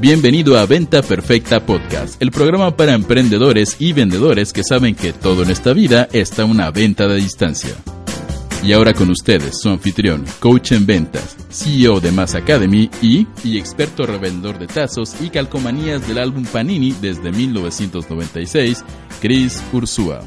Bienvenido a Venta Perfecta Podcast, el programa para emprendedores y vendedores que saben que todo en esta vida está una venta de distancia. Y ahora con ustedes, su anfitrión, coach en ventas, CEO de Mass Academy y, y experto revendedor de tazos y calcomanías del álbum Panini desde 1996, Chris Ursúa.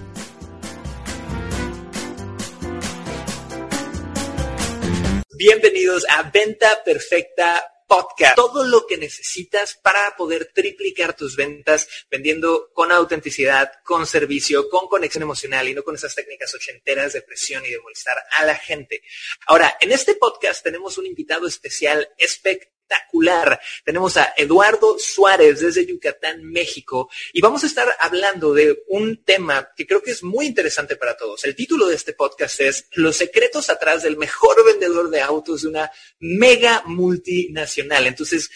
Bienvenidos a Venta Perfecta Podcast. Todo lo que necesitas para poder triplicar tus ventas vendiendo con autenticidad, con servicio, con conexión emocional y no con esas técnicas ochenteras de presión y de molestar a la gente. Ahora, en este podcast tenemos un invitado especial espectacular espectacular. Tenemos a Eduardo Suárez desde Yucatán, México, y vamos a estar hablando de un tema que creo que es muy interesante para todos. El título de este podcast es Los secretos atrás del mejor vendedor de autos de una mega multinacional. Entonces,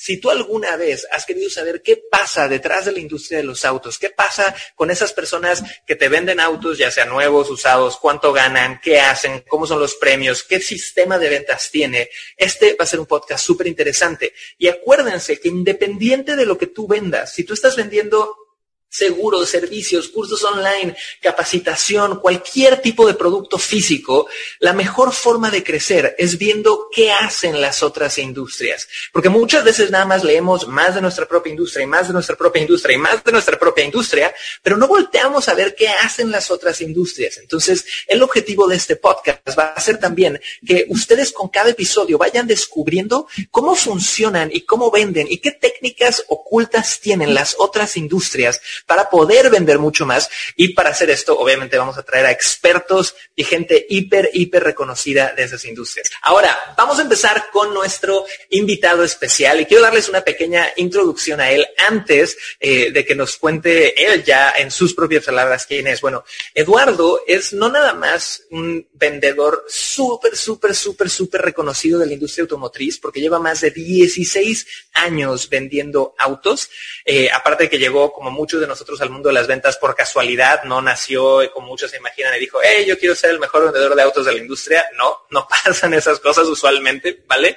si tú alguna vez has querido saber qué pasa detrás de la industria de los autos, qué pasa con esas personas que te venden autos, ya sean nuevos, usados, cuánto ganan, qué hacen, cómo son los premios, qué sistema de ventas tiene, este va a ser un podcast súper interesante. Y acuérdense que independiente de lo que tú vendas, si tú estás vendiendo seguros, servicios, cursos online, capacitación, cualquier tipo de producto físico, la mejor forma de crecer es viendo qué hacen las otras industrias. Porque muchas veces nada más leemos más de nuestra propia industria y más de nuestra propia industria y más de nuestra propia industria, pero no volteamos a ver qué hacen las otras industrias. Entonces, el objetivo de este podcast va a ser también que ustedes con cada episodio vayan descubriendo cómo funcionan y cómo venden y qué técnicas ocultas tienen las otras industrias para poder vender mucho más. Y para hacer esto, obviamente vamos a traer a expertos y gente hiper, hiper reconocida de esas industrias. Ahora, vamos a empezar con nuestro invitado especial y quiero darles una pequeña introducción a él antes eh, de que nos cuente él ya en sus propias palabras quién es. Bueno, Eduardo es no nada más un vendedor súper, súper, súper, súper reconocido de la industria automotriz porque lleva más de 16 años vendiendo autos. Eh, aparte de que llegó como muchos de nosotros al mundo de las ventas por casualidad, no nació como muchos se imaginan y dijo, hey, yo quiero ser el mejor vendedor de autos de la industria. No, no pasan esas cosas usualmente, ¿vale?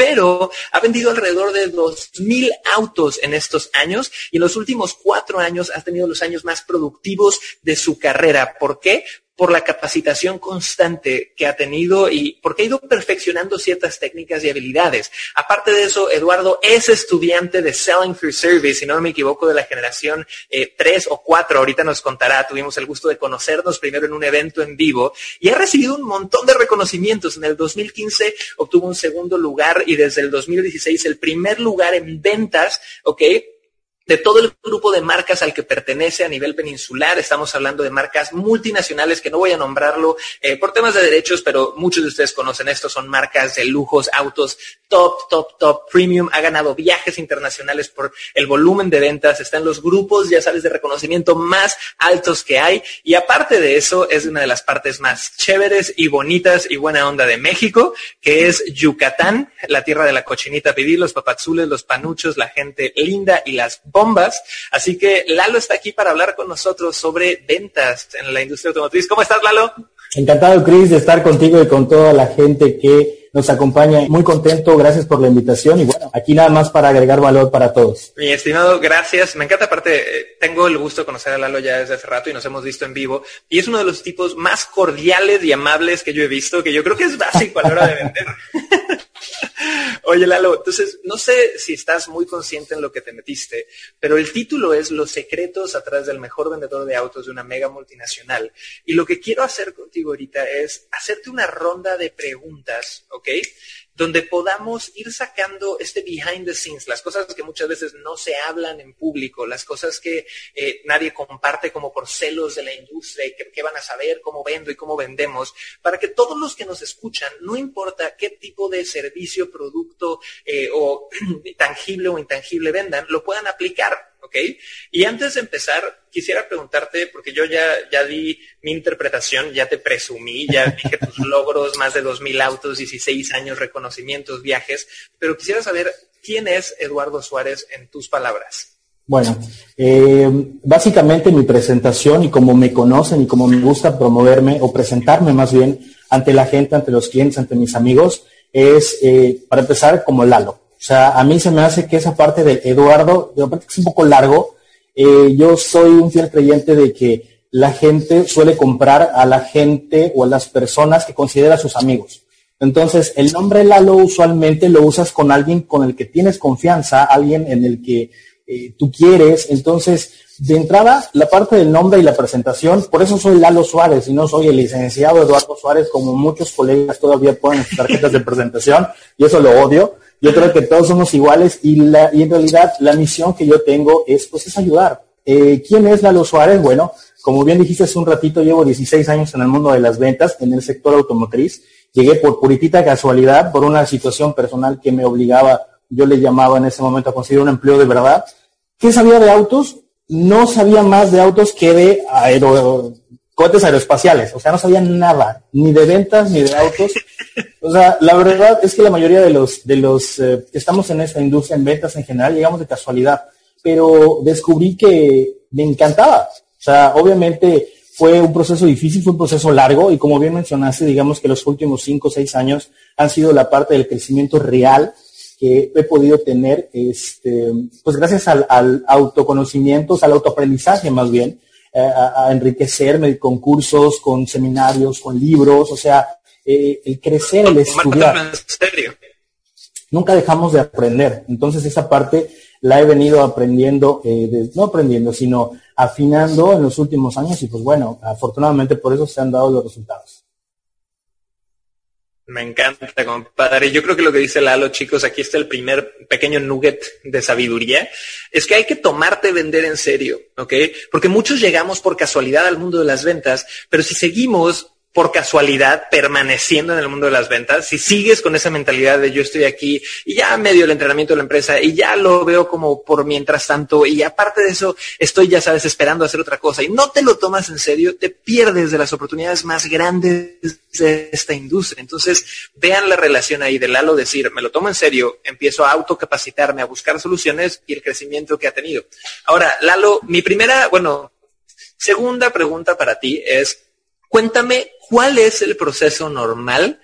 pero ha vendido alrededor de 2.000 autos en estos años y en los últimos cuatro años ha tenido los años más productivos de su carrera. ¿Por qué? Por la capacitación constante que ha tenido y porque ha ido perfeccionando ciertas técnicas y habilidades. Aparte de eso, Eduardo es estudiante de Selling Through Service, si no me equivoco, de la generación 3 eh, o 4. Ahorita nos contará, tuvimos el gusto de conocernos primero en un evento en vivo y ha recibido un montón de reconocimientos. En el 2015 obtuvo un segundo lugar y desde el 2016 el primer lugar en ventas, ¿ok? De todo el grupo de marcas al que pertenece a nivel peninsular. Estamos hablando de marcas multinacionales que no voy a nombrarlo eh, por temas de derechos, pero muchos de ustedes conocen esto. Son marcas de lujos, autos top, top, top, premium. Ha ganado viajes internacionales por el volumen de ventas. Está en los grupos, ya sabes, de reconocimiento más altos que hay. Y aparte de eso, es una de las partes más chéveres y bonitas y buena onda de México, que es Yucatán, la tierra de la cochinita pibil, los papazules, los panuchos, la gente linda y las bombas. Así que Lalo está aquí para hablar con nosotros sobre ventas en la industria automotriz. ¿Cómo estás, Lalo? Encantado, Chris, de estar contigo y con toda la gente que nos acompaña. Muy contento, gracias por la invitación y bueno, aquí nada más para agregar valor para todos. Mi estimado, gracias. Me encanta, aparte, eh, tengo el gusto de conocer a Lalo ya desde hace rato y nos hemos visto en vivo y es uno de los tipos más cordiales y amables que yo he visto, que yo creo que es básico a la hora de vender. Oye, Lalo, entonces, no sé si estás muy consciente en lo que te metiste, pero el título es Los secretos atrás del mejor vendedor de autos de una mega multinacional. Y lo que quiero hacer contigo ahorita es hacerte una ronda de preguntas, ¿ok? Donde podamos ir sacando este behind the scenes, las cosas que muchas veces no se hablan en público, las cosas que eh, nadie comparte como por celos de la industria y que, van a saber cómo vendo y cómo vendemos, para que todos los que nos escuchan, no importa qué tipo de servicio, producto eh, o tangible o intangible vendan, lo puedan aplicar ¿ok? Y antes de empezar, quisiera preguntarte, porque yo ya, ya di mi interpretación, ya te presumí, ya dije tus logros, más de 2.000 autos, 16 años, reconocimientos, viajes, pero quisiera saber quién es Eduardo Suárez en tus palabras. Bueno, eh, básicamente mi presentación y como me conocen y como me gusta promoverme o presentarme más bien ante la gente, ante los clientes, ante mis amigos, es, eh, para empezar, como Lalo. O sea, a mí se me hace que esa parte del Eduardo, de es un poco largo. Eh, yo soy un fiel creyente de que la gente suele comprar a la gente o a las personas que considera sus amigos. Entonces, el nombre Lalo usualmente lo usas con alguien con el que tienes confianza, alguien en el que eh, tú quieres. Entonces, de entrada, la parte del nombre y la presentación, por eso soy Lalo Suárez y no soy el licenciado Eduardo Suárez, como muchos colegas todavía ponen sus tarjetas de presentación, y eso lo odio. Yo creo que todos somos iguales y, la, y en realidad la misión que yo tengo es, pues, es ayudar. Eh, ¿Quién es Lalo Suárez? Bueno, como bien dijiste hace un ratito, llevo 16 años en el mundo de las ventas, en el sector automotriz. Llegué por puritita casualidad, por una situación personal que me obligaba, yo le llamaba en ese momento a conseguir un empleo de verdad. ¿Qué sabía de autos? No sabía más de autos que de aero, cohetes aeroespaciales. O sea, no sabía nada, ni de ventas, ni de autos. O sea, la verdad es que la mayoría de los, de los eh, que estamos en esta industria, en ventas en general, llegamos de casualidad. Pero descubrí que me encantaba. O sea, obviamente fue un proceso difícil, fue un proceso largo y como bien mencionaste, digamos que los últimos cinco o seis años han sido la parte del crecimiento real que he podido tener, este, pues gracias al, autoconocimiento, al autoaprendizaje más bien, eh, a, enriquecerme con cursos, con seminarios, con libros, o sea, eh, el crecer, el estudiar. En serio. Nunca dejamos de aprender. Entonces esa parte la he venido aprendiendo, eh, no aprendiendo, sino afinando en los últimos años y pues bueno, afortunadamente por eso se han dado los resultados. Me encanta, compadre. Yo creo que lo que dice Lalo, chicos, aquí está el primer pequeño nugget de sabiduría, es que hay que tomarte vender en serio, ¿ok? Porque muchos llegamos por casualidad al mundo de las ventas, pero si seguimos por casualidad permaneciendo en el mundo de las ventas, si sigues con esa mentalidad de yo estoy aquí y ya medio el entrenamiento de la empresa y ya lo veo como por mientras tanto y aparte de eso estoy ya sabes esperando hacer otra cosa y no te lo tomas en serio, te pierdes de las oportunidades más grandes de esta industria. Entonces, vean la relación ahí de Lalo decir, me lo tomo en serio, empiezo a autocapacitarme, a buscar soluciones y el crecimiento que ha tenido. Ahora, Lalo, mi primera, bueno, segunda pregunta para ti es, cuéntame ¿cuál es el proceso normal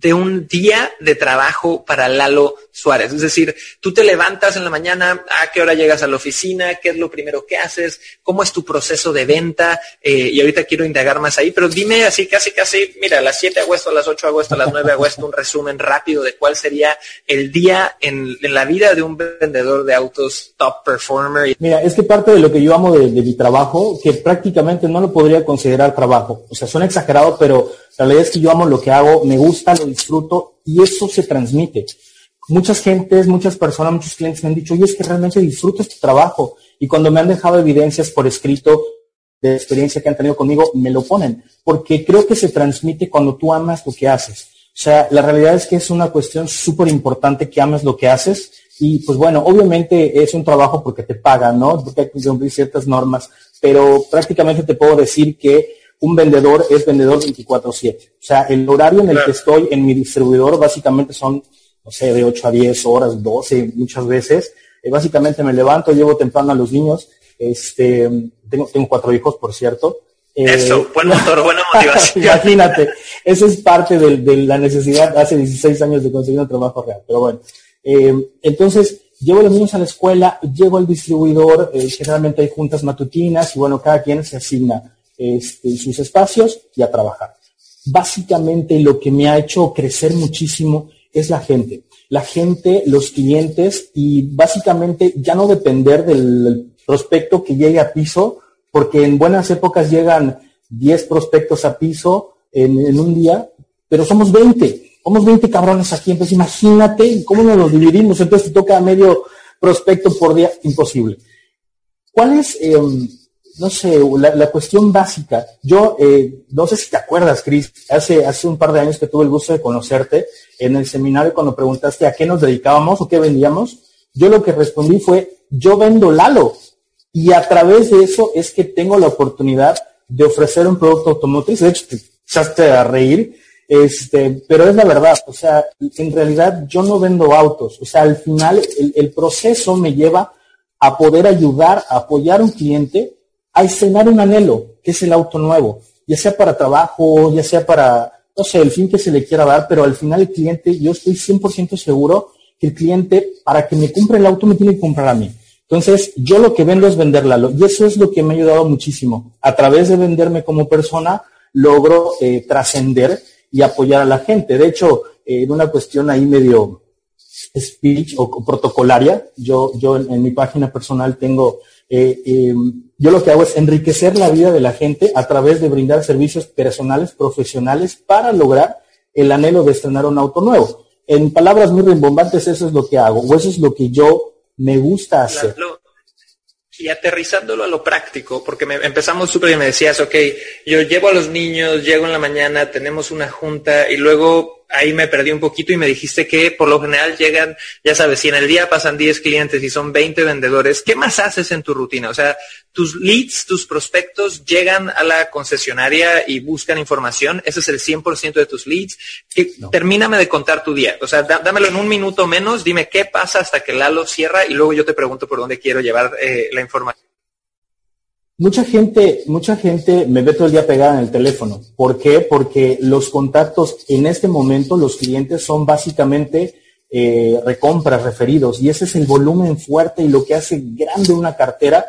de un día de trabajo para Lalo Suárez. Es decir, tú te levantas en la mañana, a qué hora llegas a la oficina, qué es lo primero que haces, cómo es tu proceso de venta, eh, y ahorita quiero indagar más ahí, pero dime así, casi, casi, mira, a las 7 de agosto, a las 8 de agosto, a las 9 de agosto, un resumen rápido de cuál sería el día en, la vida de un vendedor de autos top performer. Mira, es que parte de lo que yo amo de, de mi trabajo, que prácticamente no lo podría considerar trabajo, o sea, suena exagerado, pero la realidad es que yo amo lo que hago, me gusta, lo disfruto y eso se transmite. Muchas gentes, muchas personas, muchos clientes me han dicho, oye, es que realmente disfruto este trabajo. Y cuando me han dejado evidencias por escrito de experiencia que han tenido conmigo, me lo ponen. Porque creo que se transmite cuando tú amas lo que haces. O sea, la realidad es que es una cuestión súper importante que ames lo que haces. Y pues bueno, obviamente es un trabajo porque te pagan, ¿no? Porque hay que cumplir ciertas normas. Pero prácticamente te puedo decir que un vendedor es vendedor 24/7. O sea, el horario en el que estoy en mi distribuidor básicamente son, no sé, de 8 a 10 horas, 12 muchas veces. Eh, básicamente me levanto, llevo temprano a los niños. Este, tengo, tengo cuatro hijos, por cierto. Eh, Eso, buen motor, buena motivación. Imagínate, eso es parte de, la necesidad hace 16 años de conseguir un trabajo real. Pero bueno, eh, entonces llevo a los niños a la escuela, llevo al distribuidor, generalmente hay juntas matutinas y bueno, cada quien se asigna este, sus espacios y a trabajar. Básicamente lo que me ha hecho crecer muchísimo es la gente. La gente, los clientes y básicamente ya no depender del prospecto que llegue a piso, porque en buenas épocas llegan 10 prospectos a piso en, un día, pero somos 20, somos 20 cabrones aquí, entonces imagínate cómo nos los dividimos, entonces te toca medio prospecto por día, imposible. ¿Cuál es em, no sé, la, cuestión básica. Yo, eh, no sé si te acuerdas, Cris, hace, hace un par de años que tuve el gusto de conocerte en el seminario cuando preguntaste a qué nos dedicábamos o qué vendíamos. Yo lo que respondí fue, yo vendo Lalo. Y a través de eso es que tengo la oportunidad de ofrecer un producto automotriz. De hecho, te echaste a reír. Este, pero es la verdad, o sea, en realidad yo no vendo autos, o sea, al final el, el proceso me lleva a poder ayudar, a apoyar a un cliente a escenar un anhelo, que es el auto nuevo, ya sea para trabajo, ya sea para, no sé, el fin que se le quiera dar, pero al final el cliente, yo estoy 100% seguro que el cliente, para que me compre el auto, me tiene que comprar a mí. Entonces, yo lo que vendo es venderla. Y eso es lo que me ha ayudado muchísimo. A través de venderme como persona, logro eh, trascender y apoyar a la gente. De hecho, eh, en una cuestión ahí medio speech o, protocolaria, yo, yo en, mi página personal tengo, eh, em, yo lo que hago es enriquecer la vida de la gente a través de brindar servicios personales, profesionales, para lograr el anhelo de estrenar un auto nuevo. En palabras muy rimbombantes, eso es lo que hago, o eso es lo que yo me gusta hacer. y aterrizándolo a lo práctico, porque me, empezamos súper y me decías, ok, yo llevo a los niños, llego en la mañana, tenemos una junta y luego ahí me perdí un poquito y me dijiste que por lo general llegan, ya sabes, si en el día pasan 10 clientes y son 20 vendedores, ¿qué más haces en tu rutina? O sea, tus leads, tus prospectos llegan a la concesionaria y buscan información, ese es el 100% de tus leads. Termíname de contar tu día, o sea, dámelo en un minuto menos, dime qué pasa hasta que Lalo cierra y luego yo te pregunto por dónde quiero llevar eh, la información. Mucha gente, mucha gente me ve todo el día pegada en el teléfono. ¿Por qué? Porque los contactos en este momento, los clientes son básicamente eh, recompras, referidos, y ese es el volumen fuerte y lo que hace grande una cartera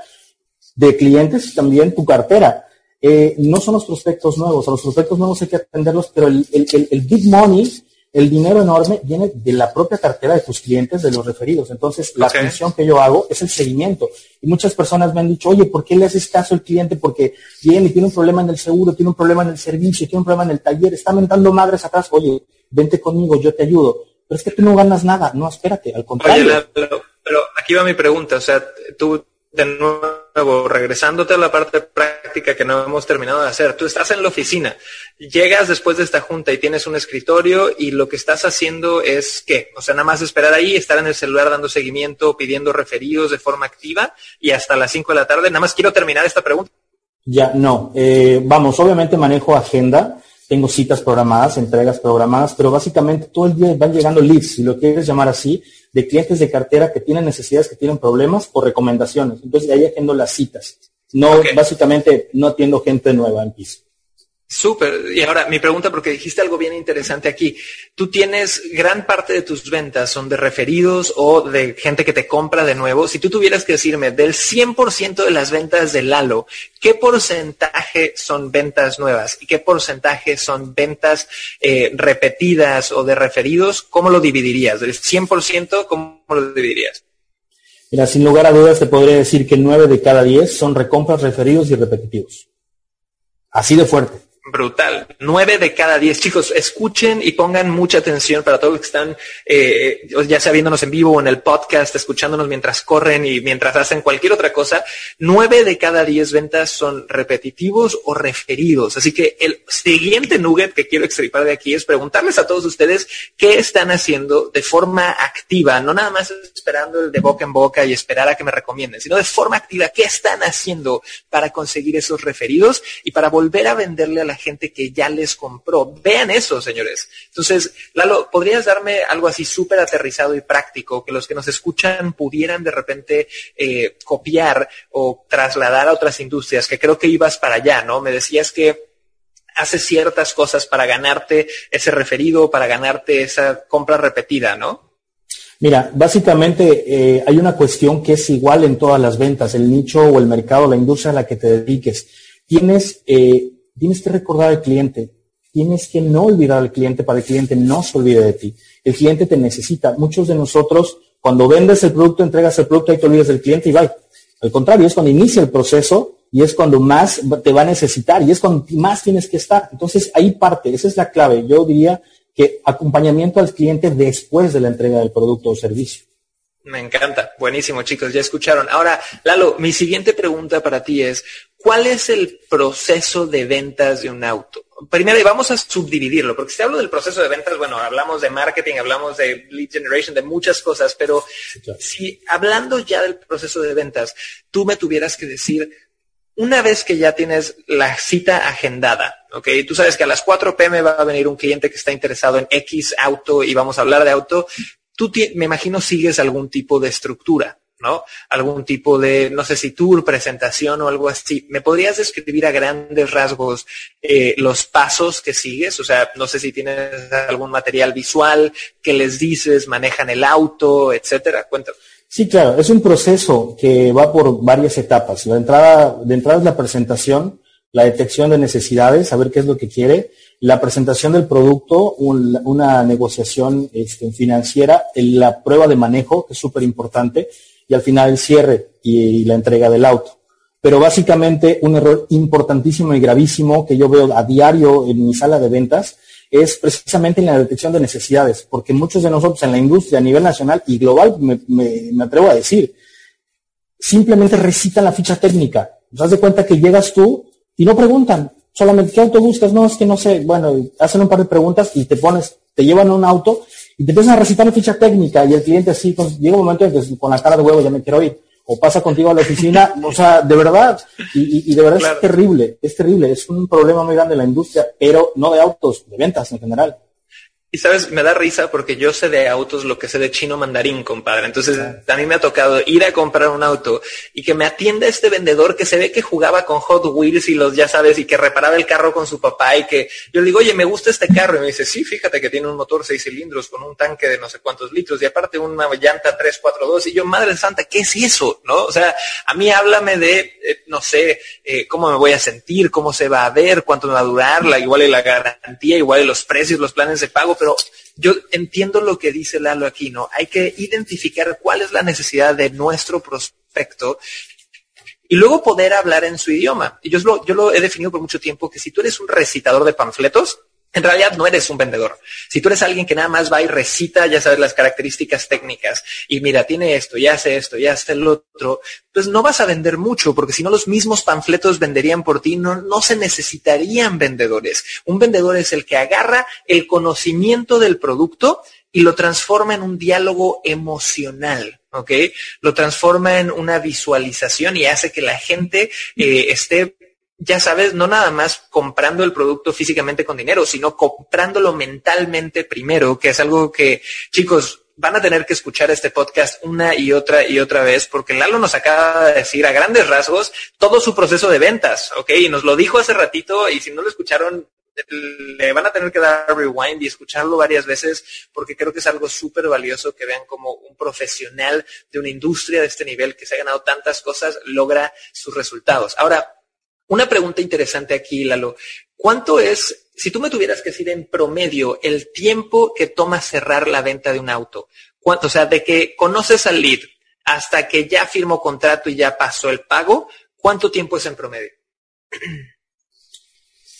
de clientes y también tu cartera. Eh, no son los prospectos nuevos, a los prospectos nuevos hay que atenderlos, pero el, el big money el dinero enorme viene de la propia cartera de tus clientes, de los referidos. Entonces, la función que yo hago es el seguimiento. Y muchas personas me han dicho, oye, ¿por qué le haces caso al cliente? Porque viene y tiene un problema en el seguro, tiene un problema en el servicio, tiene un problema en el taller, está mentando madres atrás. Oye, vente conmigo, yo te ayudo. Pero es que tú no ganas nada. No, espérate, al contrario. Oye, pero, pero aquí va mi pregunta. O sea, tú de nuevo, regresándote a la parte práctica que no hemos terminado de hacer, tú estás en la oficina, llegas después de esta junta y tienes un escritorio y lo que estás haciendo es qué? O sea, nada más esperar ahí, estar en el celular dando seguimiento, pidiendo referidos de forma activa y hasta las 5 de la tarde. Nada más quiero terminar esta pregunta. Ya, no. Eh, vamos, obviamente manejo agenda, tengo citas programadas, entregas programadas, pero básicamente todo el día van llegando leads, si lo quieres llamar así, de clientes de cartera que tienen necesidades, que tienen problemas o recomendaciones. Entonces, de ahí atiendo las citas. No, básicamente, no atiendo gente nueva en piso. Súper. Y ahora mi pregunta, porque dijiste algo bien interesante aquí. Tú tienes gran parte de tus ventas son de referidos o de gente que te compra de nuevo. Si tú tuvieras que decirme del 100% de las ventas de Lalo, ¿qué porcentaje son ventas nuevas y qué porcentaje son ventas eh, repetidas o de referidos? ¿Cómo lo dividirías? ¿Del 100%? ¿Cómo lo dividirías? Mira, sin lugar a dudas te podría decir que 9 de cada 10 son recompras, referidos y repetitivos. Así de fuerte. Brutal. Nueve de cada diez. Chicos, escuchen y pongan mucha atención para todos los que están, eh, ya sea viéndonos en vivo o en el podcast, escuchándonos mientras corren y mientras hacen cualquier otra cosa. Nueve de cada diez ventas son repetitivos o referidos. Así que el siguiente nugget que quiero extripar de aquí es preguntarles a todos ustedes qué están haciendo de forma activa, no nada más esperando el de boca en boca y esperar a que me recomienden, sino de forma activa, qué están haciendo para conseguir esos referidos y para volver a venderle a la gente que ya les compró. Vean eso, señores. Entonces, Lalo, ¿podrías darme algo así súper aterrizado y práctico que los que nos escuchan pudieran de repente eh, copiar o trasladar a otras industrias? Que creo que ibas para allá, ¿no? Me decías que haces ciertas cosas para ganarte ese referido, para ganarte esa compra repetida, ¿no? Mira, básicamente eh, hay una cuestión que es igual en todas las ventas, el nicho o el mercado, la industria a la que te dediques. Tienes eh, tienes que recordar al cliente, tienes que no olvidar al cliente para que el cliente no se olvide de ti. El cliente te necesita. Muchos de nosotros, cuando vendes el producto, entregas el producto y te olvidas del cliente y va. Al contrario, es cuando inicia el proceso y es cuando más te va a necesitar y es cuando más tienes que estar. Entonces, ahí parte, esa es la clave. Yo diría que acompañamiento al cliente después de la entrega del producto o servicio. Me encanta. Buenísimo, chicos. Ya escucharon. Ahora, Lalo, mi siguiente pregunta para ti es, ¿cuál es el proceso de ventas de un auto? Primero, y vamos a subdividirlo, porque si hablo del proceso de ventas, bueno, hablamos de marketing, hablamos de lead generation, de muchas cosas, pero si hablando ya del proceso de ventas, tú me tuvieras que decir, una vez que ya tienes la cita agendada, ¿ok? Tú sabes que a las 4 pm va a venir un cliente que está interesado en X auto y vamos a hablar de auto, tú me imagino sigues algún tipo de estructura, ¿no? Algún tipo de, no sé si tour, presentación o algo así. ¿Me podrías describir a grandes rasgos eh, los pasos que sigues? O sea, no sé si tienes algún material visual, que les dices, manejan el auto, etcétera. Cuéntame. Sí, claro, es un proceso que va por varias etapas. La entrada, de entrada es la presentación, la detección de necesidades, saber qué es lo que quiere, la presentación del producto, una negociación este, financiera, la prueba de manejo, que es súper importante, y al final el cierre y, la entrega del auto. Pero básicamente un error importantísimo y gravísimo que yo veo a diario en mi sala de ventas es precisamente en la detección de necesidades, porque muchos de nosotros en la industria a nivel nacional y global, me, atrevo a decir, simplemente recitan la ficha técnica. Te das de cuenta que llegas tú y no preguntan, solamente qué auto buscas, no, es que no sé, bueno, hacen un par de preguntas y te pones, te llevan a un auto y te empiezan a recitar la ficha técnica y el cliente así, pues, llega un momento en que con la cara de huevo ya me quiero ir. O pasa contigo a la oficina, o sea, de verdad, y, de verdad es terrible, es terrible, es un problema muy grande en la industria, pero no de autos, de ventas en general. Y sabes, me da risa porque yo sé de autos lo que sé de chino mandarín, compadre. Entonces, a mí me ha tocado ir a comprar un auto y que me atienda este vendedor que se ve que jugaba con Hot Wheels y los, ya sabes, y que reparaba el carro con su papá y que yo le digo, oye, me gusta este carro. Y me dice, sí, fíjate que tiene un motor seis cilindros con un tanque de no sé cuántos litros y aparte una llanta 342. Y yo, madre santa, ¿qué es eso? ¿No? O sea, a mí háblame de, eh, no sé, eh, cómo me voy a sentir, cómo se va a ver, cuánto me va a durar, la, igual y la garantía, igual y los precios, los planes de pago, pero yo entiendo lo que dice Lalo aquí, ¿no? Hay que identificar cuál es la necesidad de nuestro prospecto y luego poder hablar en su idioma. Y yo lo, yo lo he definido por mucho tiempo que si tú eres un recitador de panfletos, en realidad no eres un vendedor. Si tú eres alguien que nada más va y recita, ya sabes, las características técnicas y mira, tiene esto, ya hace esto, ya hace el otro, pues no vas a vender mucho porque si no los mismos panfletos venderían por ti, no, no se necesitarían vendedores. Un vendedor es el que agarra el conocimiento del producto y lo transforma en un diálogo emocional. ¿ok? Lo transforma en una visualización y hace que la gente eh, esté ya sabes, no nada más comprando el producto físicamente con dinero, sino comprándolo mentalmente primero, que es algo que, chicos, van a tener que escuchar este podcast una y otra y otra vez, porque Lalo nos acaba de decir a grandes rasgos todo su proceso de ventas, ¿ok? Y nos lo dijo hace ratito, y si no lo escucharon, le van a tener que dar rewind y escucharlo varias veces, porque creo que es algo súper valioso que vean como un profesional de una industria de este nivel que se ha ganado tantas cosas logra sus resultados. Ahora, una pregunta interesante aquí, Lalo. ¿Cuánto es, si tú me tuvieras que decir en promedio, el tiempo que toma cerrar la venta de un auto? ¿Cuánto? O sea, de que conoces al lead hasta que ya firmó contrato y ya pasó el pago, ¿cuánto tiempo es en promedio?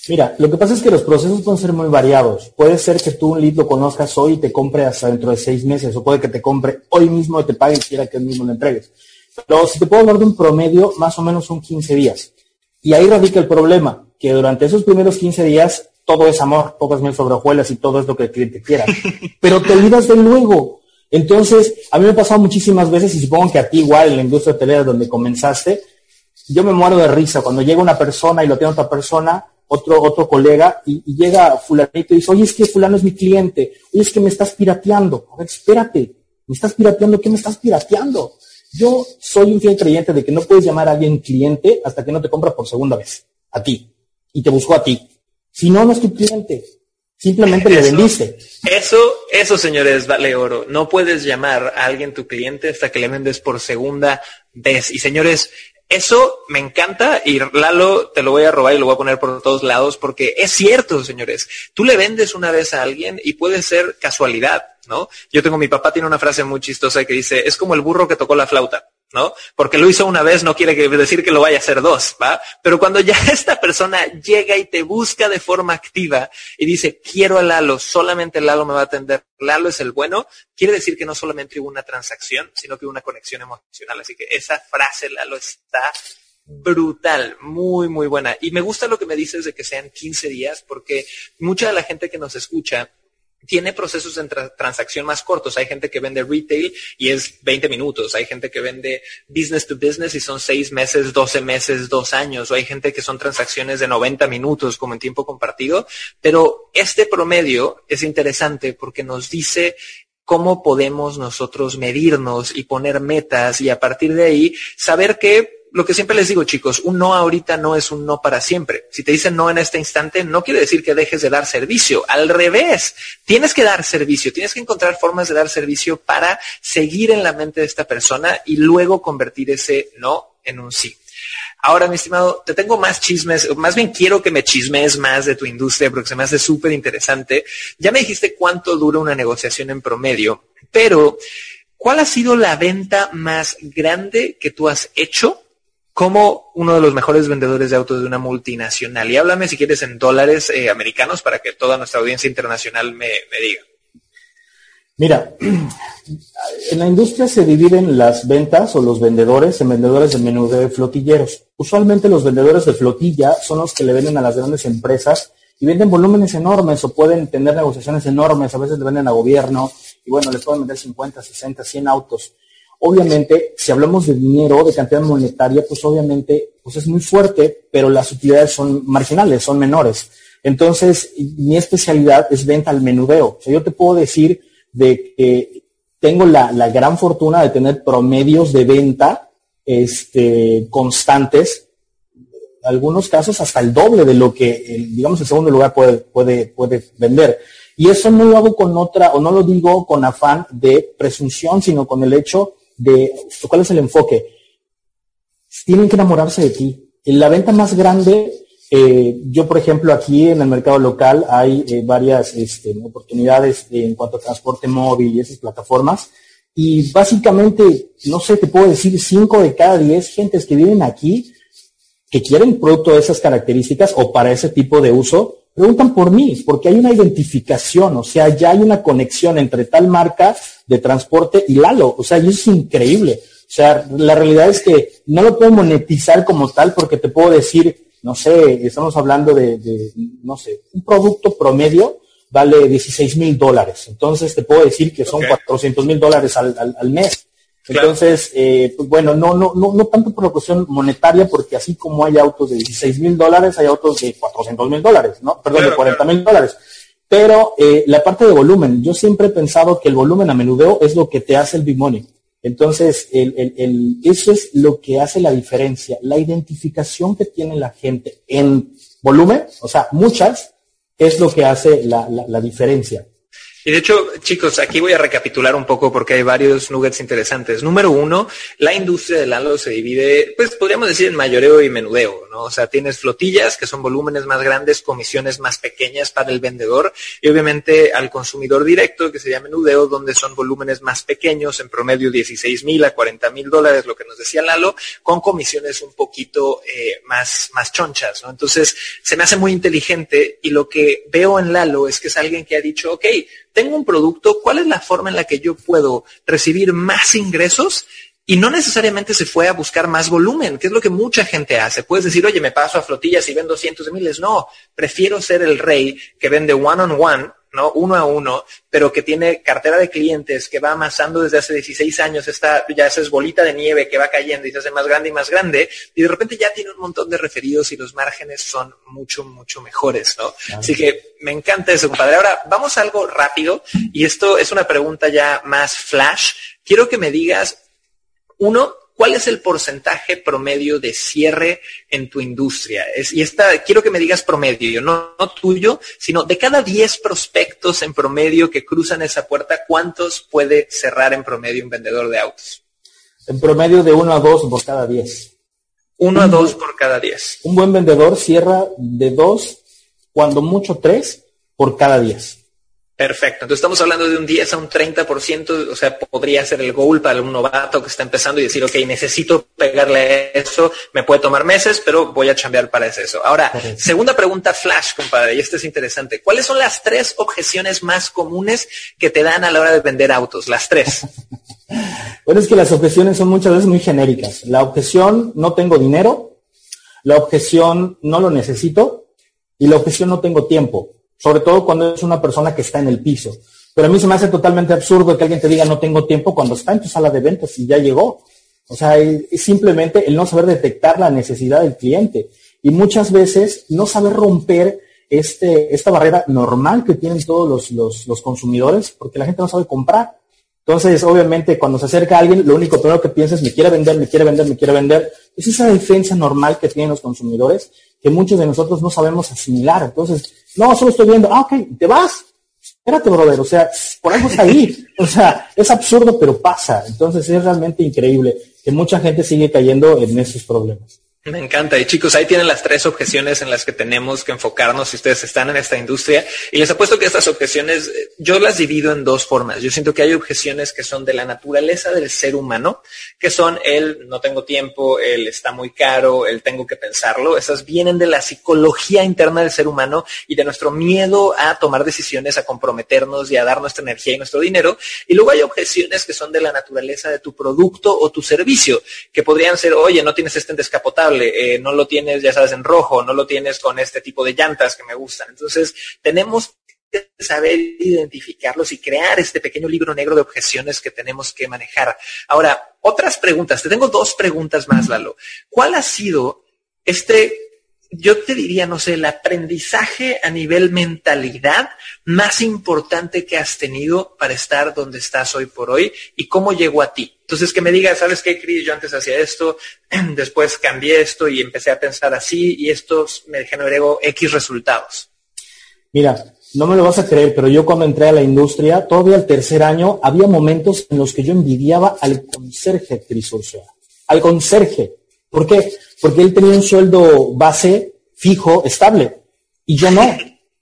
Mira, lo que pasa es que los procesos pueden ser muy variados. Puede ser que tú un lead lo conozcas hoy y te compre hasta dentro de seis meses, o puede que te compre hoy mismo y te pague y quiera que él mismo lo entregues. Pero si te puedo hablar de un promedio, más o menos son 15 días. Y ahí radica el problema, que durante esos primeros 15 días todo es amor, pocas mil sobre y todo es lo que el cliente quiera. Pero te olvidas de luego. Entonces, a mí me ha pasado muchísimas veces, y supongo que a ti igual en la industria hotelera donde comenzaste, yo me muero de risa cuando llega una persona y lo tiene otra persona, otro, otro colega, y, llega fulanito y dice, oye, es que fulano es mi cliente, oye, es que me estás pirateando. A ver, espérate, ¿me estás pirateando? ¿Qué me estás pirateando? Yo soy un fiel creyente de que no puedes llamar a alguien cliente hasta que no te compra por segunda vez, a ti, y te buscó a ti. Si no, no es tu cliente. Simplemente le vendiste. Eso, eso, señores, vale oro. No puedes llamar a alguien tu cliente hasta que le vendes por segunda vez. Y señores, eso me encanta y Lalo te lo voy a robar y lo voy a poner por todos lados porque es cierto, señores. Tú le vendes una vez a alguien y puede ser casualidad, ¿no? Yo tengo, mi papá tiene una frase muy chistosa que dice, es como el burro que tocó la flauta. ¿no? Porque lo hizo una vez no quiere decir que lo vaya a hacer dos, ¿va? Pero cuando ya esta persona llega y te busca de forma activa y dice, quiero a Lalo, solamente Lalo me va a atender, Lalo es el bueno, quiere decir que no solamente hubo una transacción, sino que hubo una conexión emocional. Así que esa frase, Lalo, está brutal, muy, muy buena. Y me gusta lo que me dices de que sean 15 días, porque mucha de la gente que nos escucha tiene procesos de transacción más cortos. Hay gente que vende retail y es 20 minutos. Hay gente que vende business to business y son 6 meses, 12 meses, 2 años. O hay gente que son transacciones de 90 minutos como en tiempo compartido. Pero este promedio es interesante porque nos dice cómo podemos nosotros medirnos y poner metas y a partir de ahí saber que lo que siempre les digo, chicos, un no ahorita no es un no para siempre. Si te dicen no en este instante, no quiere decir que dejes de dar servicio. Al revés, tienes que dar servicio, tienes que encontrar formas de dar servicio para seguir en la mente de esta persona y luego convertir ese no en un sí. Ahora, mi estimado, te tengo más chismes, más bien quiero que me chismes más de tu industria porque se me hace súper interesante. Ya me dijiste cuánto dura una negociación en promedio, pero ¿cuál ha sido la venta más grande que tú has hecho como uno de los mejores vendedores de autos de una multinacional. Y háblame si quieres en dólares eh, americanos para que toda nuestra audiencia internacional me, diga. Mira, en la industria se dividen las ventas o los vendedores en vendedores de menudeo de flotilleros. Usualmente los vendedores de flotilla son los que le venden a las grandes empresas y venden volúmenes enormes o pueden tener negociaciones enormes, a veces le venden a gobierno y bueno, les pueden vender 50, 60, 100 autos. Obviamente, si hablamos de dinero, de cantidad monetaria, pues obviamente pues es muy fuerte, pero las utilidades son marginales, son menores. Entonces, mi especialidad es venta al menudeo. O sea, yo te puedo decir de que tengo la, gran fortuna de tener promedios de venta este, constantes, algunos casos hasta el doble de lo que, digamos, el segundo lugar puede, puede, puede vender. Y eso no lo hago con otra, o no lo digo con afán de presunción, sino con el hecho de cuál es el enfoque. Tienen que enamorarse de ti. En la venta más grande, eh, yo por ejemplo aquí en el mercado local hay eh, varias este, oportunidades en cuanto a transporte móvil y esas plataformas. Y básicamente, no sé, te puedo decir, cinco de cada diez gentes que viven aquí, que quieren producto de esas características o para ese tipo de uso, preguntan por mí, porque hay una identificación, o sea, ya hay una conexión entre tal marca de transporte y Lalo, o sea, y eso es increíble. O sea, la realidad es que no lo puedo monetizar como tal porque te puedo decir, no sé, estamos hablando de, no sé, un producto promedio vale 16 mil dólares. Entonces te puedo decir que son 400 mil dólares al, al mes. Entonces, eh, pues bueno, no, no, no, no tanto por la cuestión monetaria, porque así como hay autos de 16 mil dólares, hay autos de 400 mil dólares, ¿no? Perdón, de 40 mil dólares. Pero eh, la parte de volumen, yo siempre he pensado que el volumen a menudeo es lo que te hace el bimonio. Entonces, el, el, el, eso es lo que hace la diferencia, la identificación que tiene la gente en volumen, o sea, muchas, es lo que hace la, la, la diferencia. Y de hecho, chicos, aquí voy a recapitular un poco porque hay varios nuggets interesantes. Número uno, la industria del halo se divide, pues podríamos decir en mayoreo y menudeo, ¿no? O sea, tienes flotillas que son volúmenes más grandes, comisiones más pequeñas para el vendedor y obviamente al consumidor directo, que sería menudeo, donde son volúmenes más pequeños, en promedio 16 mil a 40 mil dólares, lo que nos decía Lalo, con comisiones un poquito eh, más, más chonchas, ¿no? Entonces, se me hace muy inteligente y lo que veo en Lalo es que es alguien que ha dicho, ok, tengo un producto, ¿cuál es la forma en la que yo puedo recibir más ingresos? Y no necesariamente se fue a buscar más volumen, que es lo que mucha gente hace. Puedes decir, oye, me paso a flotillas y vendo cientos de miles. No, prefiero ser el rey que vende one on one ¿no? Uno a uno, pero que tiene cartera de clientes, que va amasando desde hace 16 años, esta, ya esa es bolita de nieve que va cayendo y se hace más grande y más grande, y de repente ya tiene un montón de referidos y los márgenes son mucho, mucho mejores, ¿no? Así que me encanta eso, compadre. Ahora, vamos a algo rápido, y esto es una pregunta ya más flash. Quiero que me digas, uno, ¿cuál es el porcentaje promedio de cierre en tu industria? y esta, quiero que me digas promedio, no, no tuyo, sino de cada 10 prospectos en promedio que cruzan esa puerta, ¿cuántos puede cerrar en promedio un vendedor de autos? En promedio de 1 a 2 por cada 10. 1 a 2 por cada 10. Un buen vendedor cierra de 2, cuando mucho 3 por cada 10. Perfecto. Entonces estamos hablando de un 10 a un 30%, o sea, podría ser el goal para un novato que está empezando y decir, ok, necesito pegarle a eso, me puede tomar meses, pero voy a cambiar para eso. Ahora, segunda pregunta flash, compadre, y esto es interesante. ¿Cuáles son las tres objeciones más comunes que te dan a la hora de vender autos? Las tres. bueno, es que las objeciones son muchas veces muy genéricas. La objeción, no tengo dinero. La objeción, no lo necesito. Y la objeción, no tengo tiempo sobre todo cuando es una persona que está en el piso. Pero a mí se me hace totalmente absurdo que alguien te diga no tengo tiempo cuando está en tu sala de ventas y ya llegó. O sea, es simplemente el no saber detectar la necesidad del cliente. Y muchas veces no saber romper este, esta barrera normal que tienen todos los, los, consumidores, porque la gente no sabe comprar. Entonces, obviamente, cuando se acerca alguien, lo único primero que piensa es, me quiere vender, me quiere vender, me quiere vender. Es esa defensa normal que tienen los consumidores que muchos de nosotros no sabemos asimilar. Entonces, no, solo estoy viendo, ah, ok, te vas. Espérate, brother, o sea, por algo está ahí. O sea, es absurdo, pero pasa. Entonces, es realmente increíble que mucha gente sigue cayendo en esos problemas. Me encanta. Y chicos, ahí tienen las tres objeciones en las que tenemos que enfocarnos si ustedes están en esta industria. Y les apuesto que estas objeciones eh, yo las divido en dos formas. Yo siento que hay objeciones que son de la naturaleza del ser humano, que son el no tengo tiempo, el está muy caro, el tengo que pensarlo. Esas vienen de la psicología interna del ser humano y de nuestro miedo a tomar decisiones, a comprometernos y a dar nuestra energía y nuestro dinero. Y luego hay objeciones que son de la naturaleza de tu producto o tu servicio, que podrían ser, oye, no tienes este descapotable eh, no lo tienes, ya sabes, en rojo, no lo tienes con este tipo de llantas que me gustan. Entonces, tenemos que saber identificarlos y crear este pequeño libro negro de objeciones que tenemos que manejar. Ahora, otras preguntas. Te tengo dos preguntas más, Lalo. ¿Cuál ha sido este yo te diría, no sé, el aprendizaje a nivel mentalidad más importante que has tenido para estar donde estás hoy por hoy y cómo llegó a ti. Entonces, que me digas, ¿sabes qué, Cris? Yo antes hacía esto, después cambié esto y empecé a pensar así y esto me generó X resultados. Mira, no me lo vas a creer, pero yo cuando entré a la industria, todavía el tercer año, había momentos en los que yo envidiaba al conserje, Cris Al conserje. ¿Por qué? Porque él tenía un sueldo base fijo, estable, y yo no.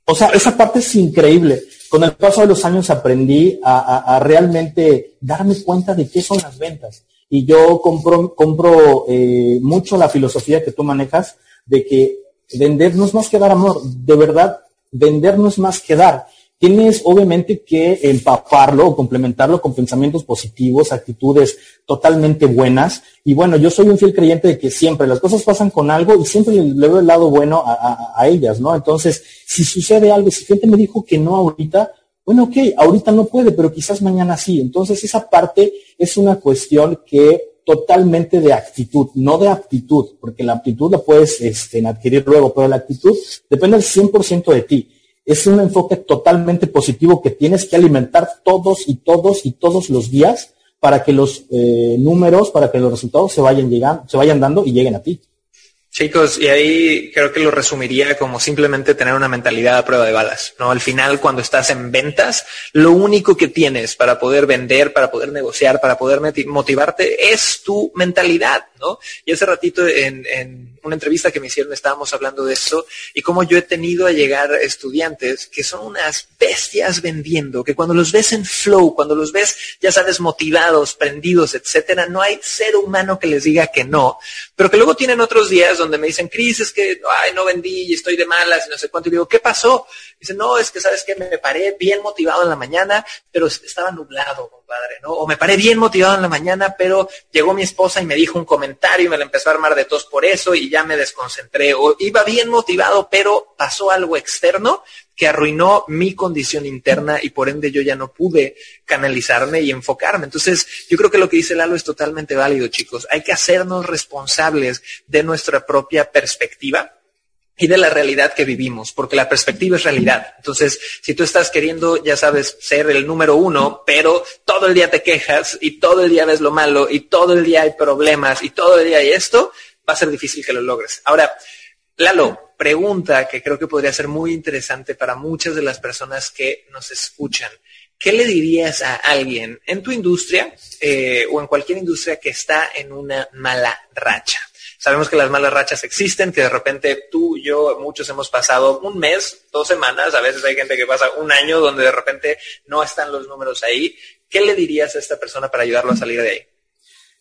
O sea, esa parte es increíble. Con el paso de los años aprendí a, realmente darme cuenta de qué son las ventas. Y yo compro, compro eh, mucho la filosofía que tú manejas de que vender no es más que dar amor. De verdad, vender no es más que dar tienes obviamente que empaparlo o complementarlo con pensamientos positivos, actitudes totalmente buenas. Y bueno, yo soy un fiel creyente de que siempre las cosas pasan con algo y siempre le, veo el lado bueno a, ellas, ¿no? Entonces, si sucede algo, si gente me dijo que no ahorita, bueno, ok, ahorita no puede, pero quizás mañana sí. Entonces, esa parte es una cuestión que totalmente de actitud, no de aptitud, porque la aptitud la puedes este, adquirir luego, pero la actitud depende al 100% de ti es un enfoque totalmente positivo que tienes que alimentar todos y todos y todos los días para que los eh, números, para que los resultados se vayan llegando, se vayan dando y lleguen a ti. Chicos, y ahí creo que lo resumiría como simplemente tener una mentalidad a prueba de balas, ¿no? Al final, cuando estás en ventas, lo único que tienes para poder vender, para poder negociar, para poder motivarte es tu mentalidad, ¿no? Y hace ratito en, en una entrevista que me hicieron estábamos hablando de eso y cómo yo he tenido a llegar estudiantes que son unas bestias vendiendo, que cuando los ves en flow, cuando los ves, ya sabes, motivados, prendidos, etcétera, no hay ser humano que les diga que no, pero que luego tienen otros días donde me dicen, Cris, es que, ay, no vendí y estoy de malas y no sé cuánto, y digo, ¿qué pasó? Dice, no, es que sabes que me paré bien motivado en la mañana, pero estaba nublado, compadre, ¿no? O me paré bien motivado en la mañana, pero llegó mi esposa y me dijo un comentario y me la empezó a armar de tos por eso y ya me desconcentré. O iba bien motivado, pero pasó algo externo que arruinó mi condición interna y por ende yo ya no pude canalizarme y enfocarme. Entonces, yo creo que lo que dice Lalo es totalmente válido, chicos. Hay que hacernos responsables de nuestra propia perspectiva y de la realidad que vivimos, porque la perspectiva es realidad. Entonces, si tú estás queriendo, ya sabes, ser el número uno, pero todo el día te quejas y todo el día ves lo malo y todo el día hay problemas y todo el día hay esto, va a ser difícil que lo logres. Ahora, Lalo, pregunta que creo que podría ser muy interesante para muchas de las personas que nos escuchan. ¿Qué le dirías a alguien en tu industria eh, o en cualquier industria que está en una mala racha? Sabemos que las malas rachas existen, que de repente tú, yo, muchos hemos pasado un mes, dos semanas, a veces hay gente que pasa un año donde de repente no están los números ahí. ¿Qué le dirías a esta persona para ayudarlo a salir de ahí?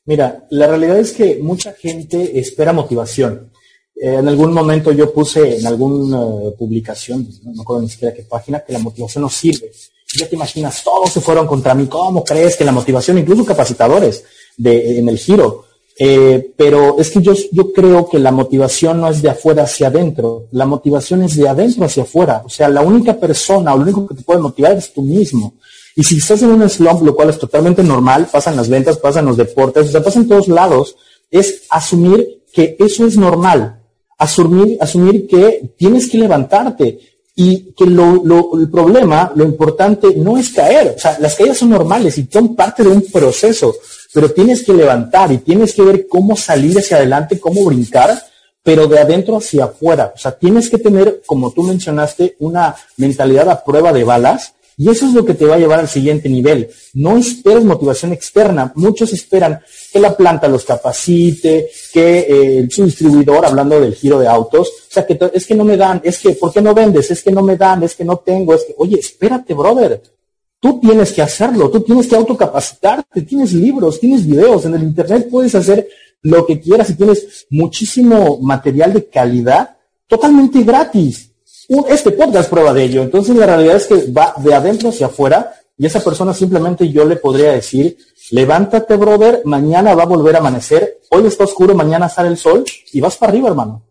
Mira, la realidad es que mucha gente espera motivación. Eh, en algún momento yo puse en alguna publicación, no me acuerdo ni siquiera qué página, que la motivación no sirve. Ya te imaginas, todos se fueron contra mí. ¿Cómo crees que la motivación, incluso capacitadores de, en el giro, eh, pero es que yo, yo creo que la motivación no es de afuera hacia adentro, la motivación es de adentro hacia afuera. O sea, la única persona o lo único que te puede motivar es tú mismo. Y si estás en un slump, lo cual es totalmente normal, pasan las ventas, pasan los deportes, o sea, pasa en todos lados, es asumir que eso es normal. Asumir, asumir que tienes que levantarte, y que el problema, lo importante no es caer, o sea, las caídas son normales y son parte de un proceso, pero tienes que levantar y tienes que ver cómo salir hacia adelante, cómo brincar, pero de adentro hacia afuera. O sea, tienes que tener, como tú mencionaste, una mentalidad a prueba de balas y eso es lo que te va a llevar al siguiente nivel. No esperes motivación externa. Muchos esperan que la planta los capacite, que eh, su distribuidor, hablando del giro de autos, o sea, que es que no me dan, es que, ¿por qué no vendes? Es que no me dan, es que no tengo, es que, oye, espérate, brother. Tú tienes que hacerlo, tú tienes que autocapacitarte, tienes libros, tienes videos, en el Internet puedes hacer lo que quieras y tienes muchísimo material de calidad totalmente gratis este podcast prueba de ello. Entonces la realidad es que va de adentro hacia afuera y esa persona simplemente yo le podría decir, levántate, brother, mañana va a volver a amanecer, hoy está oscuro, mañana sale el sol y vas para arriba, hermano.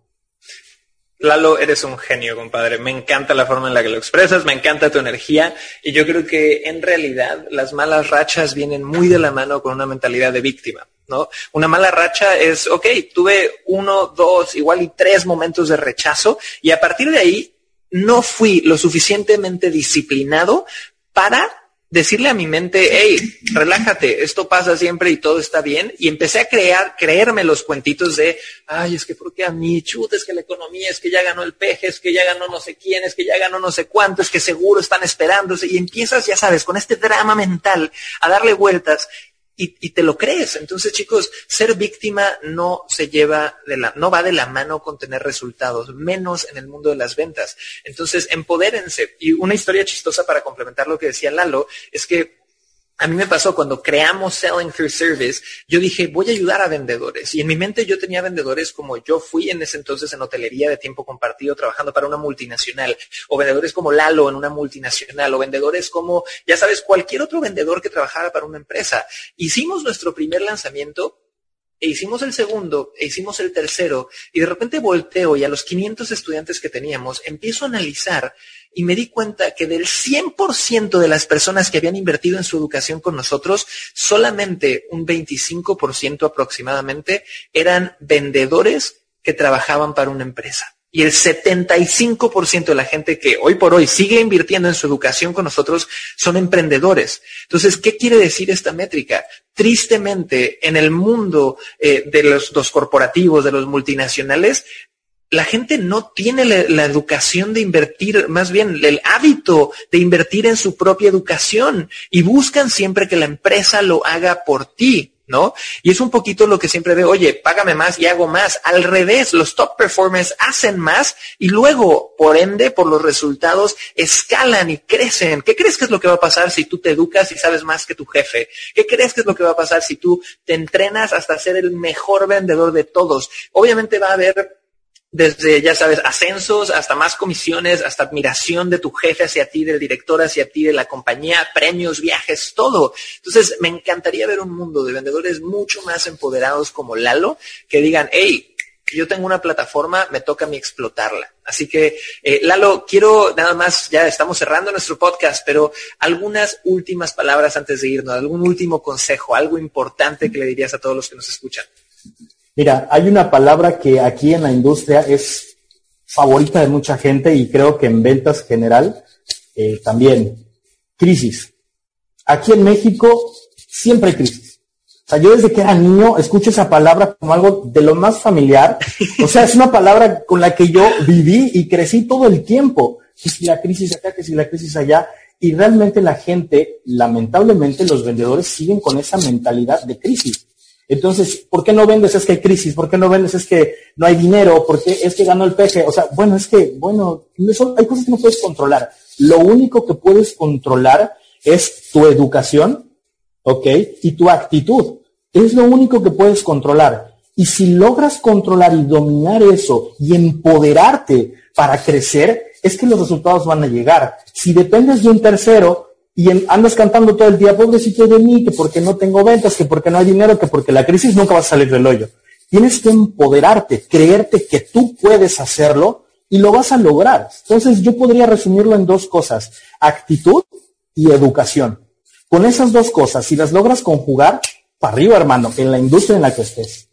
Lalo, eres un genio, compadre. Me encanta la forma en la que lo expresas, me encanta tu energía y yo creo que en realidad las malas rachas vienen muy de la mano con una mentalidad de víctima. ¿No? Una mala racha es, ok, tuve uno, dos, igual y tres momentos de rechazo y a partir de ahí no fui lo suficientemente disciplinado para decirle a mi mente, hey, relájate, esto pasa siempre y todo está bien. Y empecé a crear, creerme los cuentitos de, ay, es que porque a mí, chute, es que la economía, es que ya ganó el peje, es que ya ganó no sé quién, es que ya ganó no sé cuánto, es que seguro están esperándose. Y empiezas, ya sabes, con este drama mental a darle vueltas y, te lo crees. Entonces, chicos, ser víctima no se lleva de la, no va de la mano con tener resultados, menos en el mundo de las ventas. Entonces, empodérense. Y una historia chistosa para complementar lo que decía Lalo es que a mí me pasó cuando creamos Selling Through Service, yo dije, voy a ayudar a vendedores. Y en mi mente yo tenía vendedores como yo fui en ese entonces en hotelería de tiempo compartido trabajando para una multinacional, o vendedores como Lalo en una multinacional, o vendedores como, ya sabes, cualquier otro vendedor que trabajara para una empresa. Hicimos nuestro primer lanzamiento e hicimos el segundo, e hicimos el tercero, y de repente volteo y a los 500 estudiantes que teníamos empiezo a analizar y me di cuenta que del 100% de las personas que habían invertido en su educación con nosotros, solamente un 25% aproximadamente eran vendedores que trabajaban para una empresa. Y el 75% de la gente que hoy por hoy sigue invirtiendo en su educación con nosotros son emprendedores. Entonces, ¿qué quiere decir esta métrica? Tristemente, en el mundo eh, de los, los corporativos, de los multinacionales, la gente no tiene la, educación de invertir, más bien el hábito de invertir en su propia educación y buscan siempre que la empresa lo haga por ti, ¿no? Y es un poquito lo que siempre veo, oye, págame más y hago más. Al revés, los top performers hacen más y luego, por ende, por los resultados, escalan y crecen. ¿Qué crees que es lo que va a pasar si tú te educas y sabes más que tu jefe? ¿Qué crees que es lo que va a pasar si tú te entrenas hasta ser el mejor vendedor de todos? Obviamente va a haber desde, ya sabes, ascensos hasta más comisiones, hasta admiración de tu jefe hacia ti, del director hacia ti, de la compañía, premios, viajes, todo. Entonces, me encantaría ver un mundo de vendedores mucho más empoderados como Lalo, que digan, hey, yo tengo una plataforma, me toca a mí explotarla. Así que, eh, Lalo, quiero nada más, ya estamos cerrando nuestro podcast, pero algunas últimas palabras antes de irnos, algún último consejo, algo importante que le dirías a todos los que nos escuchan. Mira, hay una palabra que aquí en la industria es favorita de mucha gente y creo que en ventas general eh, también. Crisis. Aquí en México siempre hay crisis. O sea, yo desde que era niño escucho esa palabra como algo de lo más familiar. O sea, es una palabra con la que yo viví y crecí todo el tiempo. Que si la crisis acá, que si la crisis allá. Y realmente la gente, lamentablemente los vendedores siguen con esa mentalidad de crisis. Entonces, ¿por qué no vendes? Es que hay crisis. ¿Por qué no vendes? Es que no hay dinero. ¿Por qué es que ganó el peje? O sea, bueno, es que, bueno, hay cosas que no puedes controlar. Lo único que puedes controlar es tu educación, ¿ok? Y tu actitud. Es lo único que puedes controlar. Y si logras controlar y dominar eso y empoderarte para crecer, es que los resultados van a llegar. Si dependes de un tercero, y andas cantando todo el día, pobrecito de mí, que porque no tengo ventas, que porque no hay dinero, que porque la crisis nunca va a salir del hoyo. Tienes que empoderarte, creerte que tú puedes hacerlo y lo vas a lograr. Entonces yo podría resumirlo en dos cosas, actitud y educación. Con esas dos cosas, si las logras conjugar, para arriba hermano, en la industria en la que estés.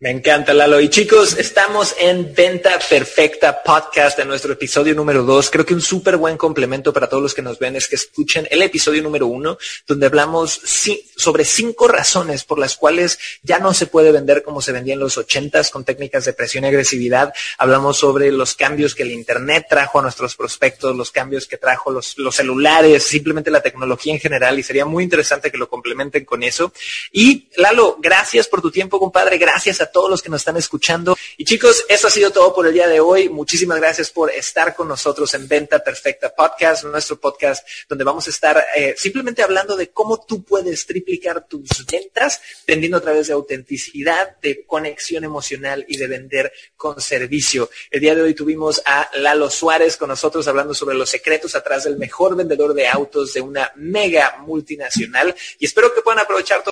Me encanta, Lalo. Y chicos, estamos en Venta Perfecta Podcast en nuestro episodio número dos. Creo que un súper buen complemento para todos los que nos ven es que escuchen el episodio número uno, donde hablamos sobre cinco razones por las cuales ya no se puede vender como se vendía en los ochentas con técnicas de presión y agresividad. Hablamos sobre los cambios que el Internet trajo a nuestros prospectos, los cambios que trajo los, los celulares, simplemente la tecnología en general. Y sería muy interesante que lo complementen con eso. Y Lalo, gracias por tu tiempo, compadre. Gracias a todos los que nos están escuchando. Y chicos, eso ha sido todo por el día de hoy. Muchísimas gracias por estar con nosotros en Venta Perfecta Podcast, nuestro podcast donde vamos a estar eh, simplemente hablando de cómo tú puedes triplicar tus ventas vendiendo a través de autenticidad, de conexión emocional y de vender con servicio. El día de hoy tuvimos a Lalo Suárez con nosotros hablando sobre los secretos atrás del mejor vendedor de autos de una mega multinacional y espero que puedan aprovechar todo